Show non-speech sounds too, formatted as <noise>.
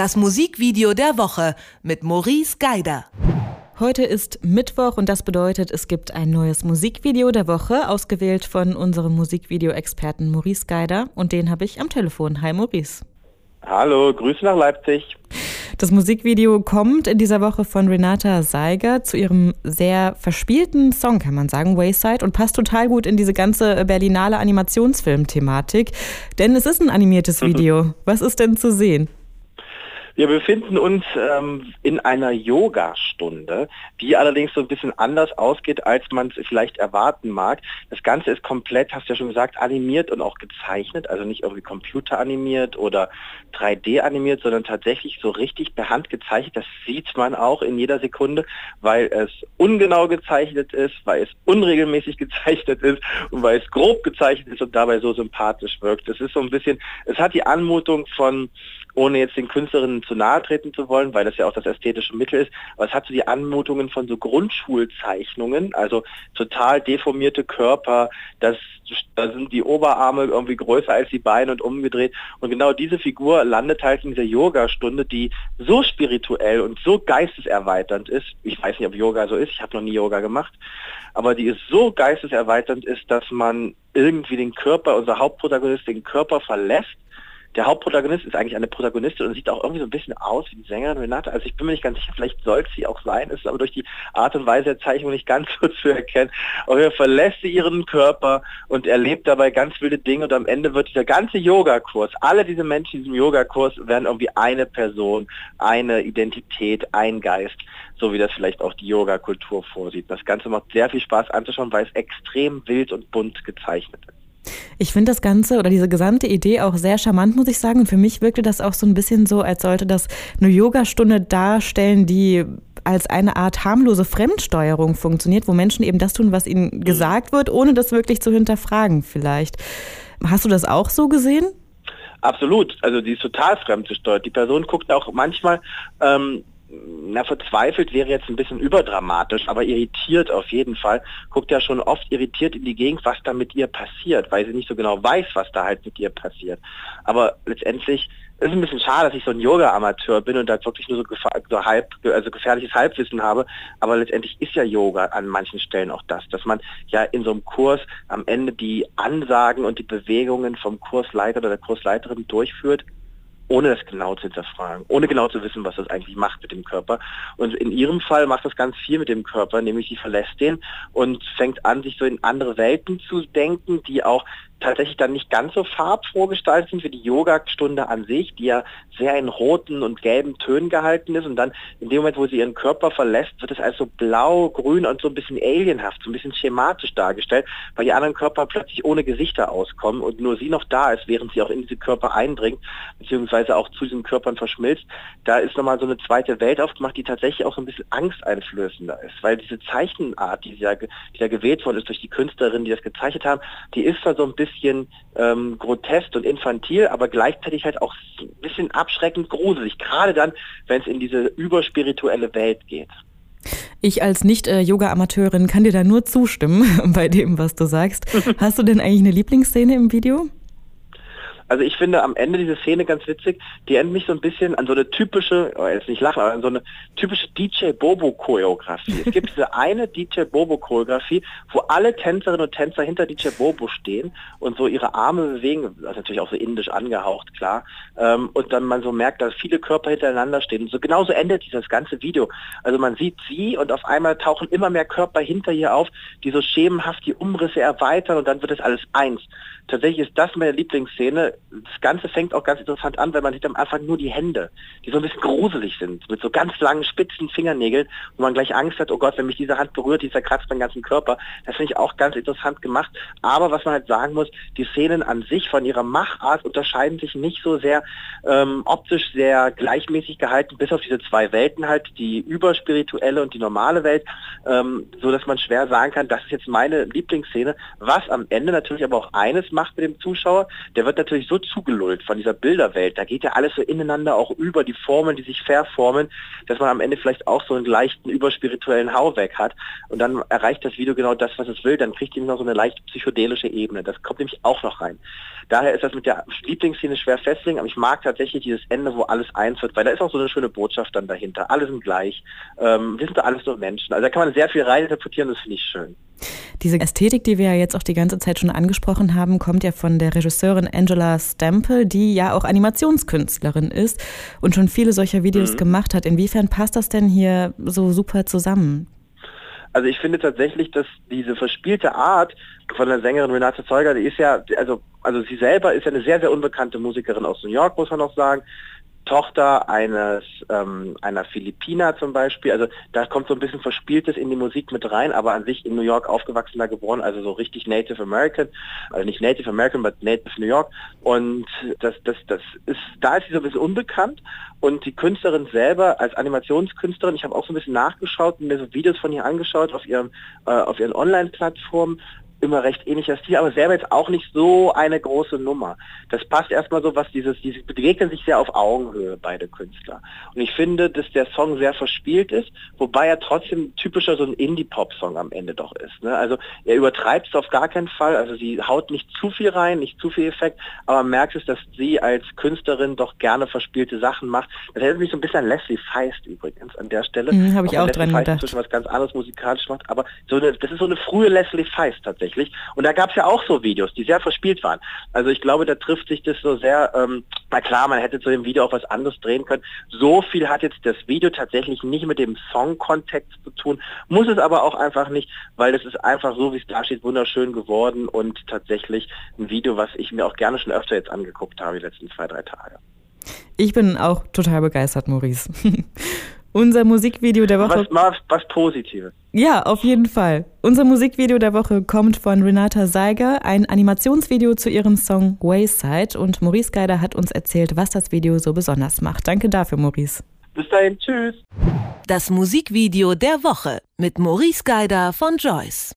Das Musikvideo der Woche mit Maurice Geider. Heute ist Mittwoch und das bedeutet, es gibt ein neues Musikvideo der Woche, ausgewählt von unserem Musikvideo-Experten Maurice Geider. Und den habe ich am Telefon. Hi Maurice. Hallo, Grüße nach Leipzig. Das Musikvideo kommt in dieser Woche von Renata Seiger zu ihrem sehr verspielten Song, kann man sagen, Wayside, und passt total gut in diese ganze berlinale Animationsfilm-Thematik. Denn es ist ein animiertes <laughs> Video. Was ist denn zu sehen? Wir befinden uns ähm, in einer Yoga-Stunde, die allerdings so ein bisschen anders ausgeht, als man es vielleicht erwarten mag. Das Ganze ist komplett, hast du ja schon gesagt, animiert und auch gezeichnet, also nicht irgendwie computeranimiert oder 3D animiert, sondern tatsächlich so richtig per Hand gezeichnet. Das sieht man auch in jeder Sekunde, weil es ungenau gezeichnet ist, weil es unregelmäßig <laughs> gezeichnet ist und weil es grob gezeichnet ist und dabei so sympathisch wirkt. Es ist so ein bisschen, es hat die Anmutung von ohne jetzt den Künstlerinnen zu nahe treten zu wollen, weil das ja auch das ästhetische Mittel ist, aber es hat so die Anmutungen von so Grundschulzeichnungen, also total deformierte Körper, das, da sind die Oberarme irgendwie größer als die Beine und umgedreht. Und genau diese Figur landet halt in dieser Yoga-Stunde, die so spirituell und so geisteserweiternd ist, ich weiß nicht, ob Yoga so ist, ich habe noch nie Yoga gemacht, aber die ist so geisteserweiternd ist, dass man irgendwie den Körper, unser Hauptprotagonist, den Körper verlässt der Hauptprotagonist ist eigentlich eine Protagonistin und sieht auch irgendwie so ein bisschen aus wie die Sängerin Renate. Also ich bin mir nicht ganz sicher, vielleicht soll sie auch sein, ist aber durch die Art und Weise der Zeichnung nicht ganz <laughs> so zu erkennen. Aber er verlässt sie ihren Körper und erlebt dabei ganz wilde Dinge und am Ende wird dieser ganze Yogakurs, alle diese Menschen in diesem Yogakurs werden irgendwie eine Person, eine Identität, ein Geist, so wie das vielleicht auch die Yoga-Kultur vorsieht. Das Ganze macht sehr viel Spaß anzuschauen, weil es extrem wild und bunt gezeichnet ist. Ich finde das Ganze oder diese gesamte Idee auch sehr charmant, muss ich sagen. Und für mich wirkte das auch so ein bisschen so, als sollte das eine Yogastunde darstellen, die als eine Art harmlose Fremdsteuerung funktioniert, wo Menschen eben das tun, was ihnen mhm. gesagt wird, ohne das wirklich zu hinterfragen vielleicht. Hast du das auch so gesehen? Absolut. Also die ist total fremdgesteuert. Die Person guckt auch manchmal ähm, na, verzweifelt wäre jetzt ein bisschen überdramatisch, aber irritiert auf jeden Fall, guckt ja schon oft irritiert in die Gegend, was da mit ihr passiert, weil sie nicht so genau weiß, was da halt mit ihr passiert. Aber letztendlich ist es ein bisschen schade, dass ich so ein Yoga-Amateur bin und da wirklich nur so, so halb, also gefährliches Halbwissen habe, aber letztendlich ist ja Yoga an manchen Stellen auch das, dass man ja in so einem Kurs am Ende die Ansagen und die Bewegungen vom Kursleiter oder der Kursleiterin durchführt, ohne das genau zu hinterfragen, ohne genau zu wissen, was das eigentlich macht mit dem Körper. Und in ihrem Fall macht das ganz viel mit dem Körper, nämlich sie verlässt den und fängt an, sich so in andere Welten zu denken, die auch tatsächlich dann nicht ganz so farbfroh gestaltet sind wie die Yoga-Stunde an sich, die ja sehr in roten und gelben Tönen gehalten ist und dann in dem Moment, wo sie ihren Körper verlässt, wird es als so blau, grün und so ein bisschen alienhaft, so ein bisschen schematisch dargestellt, weil die anderen Körper plötzlich ohne Gesichter auskommen und nur sie noch da ist, während sie auch in diese Körper eindringt, beziehungsweise auch zu diesen Körpern verschmilzt. Da ist nochmal so eine zweite Welt aufgemacht, die tatsächlich auch so ein bisschen angsteinflößender ist, weil diese Zeichenart, die ja, die ja gewählt worden ist durch die Künstlerinnen, die das gezeichnet haben, die ist da so ein bisschen bisschen ähm, grotesk und infantil, aber gleichzeitig halt auch ein bisschen abschreckend gruselig, gerade dann, wenn es in diese überspirituelle Welt geht. Ich als Nicht-Yoga-Amateurin kann dir da nur zustimmen <laughs> bei dem, was du sagst. <laughs> Hast du denn eigentlich eine Lieblingsszene im Video? Also ich finde am Ende diese Szene ganz witzig, die erinnert mich so ein bisschen an so eine typische, oh, jetzt nicht lachen, aber an so eine typische DJ Bobo Choreografie. Es gibt diese eine DJ Bobo Choreografie, wo alle Tänzerinnen und Tänzer hinter DJ Bobo stehen und so ihre Arme bewegen, das ist natürlich auch so indisch angehaucht, klar, ähm, und dann man so merkt, dass viele Körper hintereinander stehen. Und so genauso endet dieses ganze Video. Also man sieht sie und auf einmal tauchen immer mehr Körper hinter ihr auf, die so schemenhaft die Umrisse erweitern und dann wird es alles eins. Tatsächlich ist das meine Lieblingsszene das Ganze fängt auch ganz interessant an, weil man sieht am Anfang nur die Hände, die so ein bisschen gruselig sind, mit so ganz langen, spitzen Fingernägeln, wo man gleich Angst hat, oh Gott, wenn mich diese Hand berührt, die zerkratzt meinen ganzen Körper. Das finde ich auch ganz interessant gemacht. Aber was man halt sagen muss, die Szenen an sich von ihrer Machart unterscheiden sich nicht so sehr ähm, optisch sehr gleichmäßig gehalten, bis auf diese zwei Welten halt, die überspirituelle und die normale Welt, ähm, so dass man schwer sagen kann, das ist jetzt meine Lieblingsszene, was am Ende natürlich aber auch eines macht mit dem Zuschauer, der wird natürlich so zugelullt von dieser Bilderwelt. Da geht ja alles so ineinander auch über, die Formeln, die sich verformen, dass man am Ende vielleicht auch so einen leichten überspirituellen Hau weg hat. Und dann erreicht das Video genau das, was es will. Dann kriegt es noch so eine leicht psychedelische Ebene. Das kommt nämlich auch noch rein. Daher ist das mit der Lieblingsszene schwer festlegen, aber ich mag tatsächlich dieses Ende, wo alles eins wird, weil da ist auch so eine schöne Botschaft dann dahinter. Alle sind gleich. Ähm, wir sind alles nur Menschen. Also da kann man sehr viel reininterpretieren, das finde ich schön. Diese Ästhetik, die wir ja jetzt auch die ganze Zeit schon angesprochen haben, kommt ja von der Regisseurin Angela Stemple, die ja auch Animationskünstlerin ist und schon viele solcher Videos mhm. gemacht hat. Inwiefern passt das denn hier so super zusammen? Also ich finde tatsächlich, dass diese verspielte Art von der Sängerin Renate Zeuger, die ist ja, also, also sie selber ist ja eine sehr, sehr unbekannte Musikerin aus New York, muss man auch sagen. Tochter eines ähm, einer Philippiner zum Beispiel. Also da kommt so ein bisschen Verspieltes in die Musik mit rein, aber an sich in New York aufgewachsen, da geboren, also so richtig Native American, also nicht Native American, but Native New York. Und das, das, das ist, da ist sie so ein bisschen unbekannt. Und die Künstlerin selber als Animationskünstlerin, ich habe auch so ein bisschen nachgeschaut und mir so Videos von ihr angeschaut auf ihrem äh, auf ihren Online-Plattformen immer recht ähnlicher Stil, aber selber jetzt auch nicht so eine große Nummer. Das passt erstmal so, was dieses, diese begegnen sich sehr auf Augenhöhe, beide Künstler. Und ich finde, dass der Song sehr verspielt ist, wobei er trotzdem typischer so ein Indie-Pop-Song am Ende doch ist. Ne? Also er übertreibt es auf gar keinen Fall, also sie haut nicht zu viel rein, nicht zu viel Effekt, aber man merkt es, dass sie als Künstlerin doch gerne verspielte Sachen macht. Das erinnert mich so ein bisschen an Leslie Feist übrigens an der Stelle. Mhm, Habe ich auch, auch dran gedacht. Zwischen was ganz anderes musikalisch macht, aber so eine, das ist so eine frühe Leslie Feist tatsächlich tatsächlich. Und da gab es ja auch so Videos, die sehr verspielt waren. Also ich glaube, da trifft sich das so sehr, ähm, na klar, man hätte zu dem Video auch was anderes drehen können. So viel hat jetzt das Video tatsächlich nicht mit dem Song-Kontext zu tun, muss es aber auch einfach nicht, weil das ist einfach so, wie es da steht, wunderschön geworden und tatsächlich ein Video, was ich mir auch gerne schon öfter jetzt angeguckt habe, die letzten zwei, drei Tage. Ich bin auch total begeistert, Maurice. <laughs> Unser Musikvideo der Woche. Was, was, was Positives. Ja, auf jeden Fall. Unser Musikvideo der Woche kommt von Renata Seiger, ein Animationsvideo zu ihrem Song Wayside. Und Maurice Geider hat uns erzählt, was das Video so besonders macht. Danke dafür, Maurice. Bis dahin, tschüss. Das Musikvideo der Woche mit Maurice Geider von Joyce.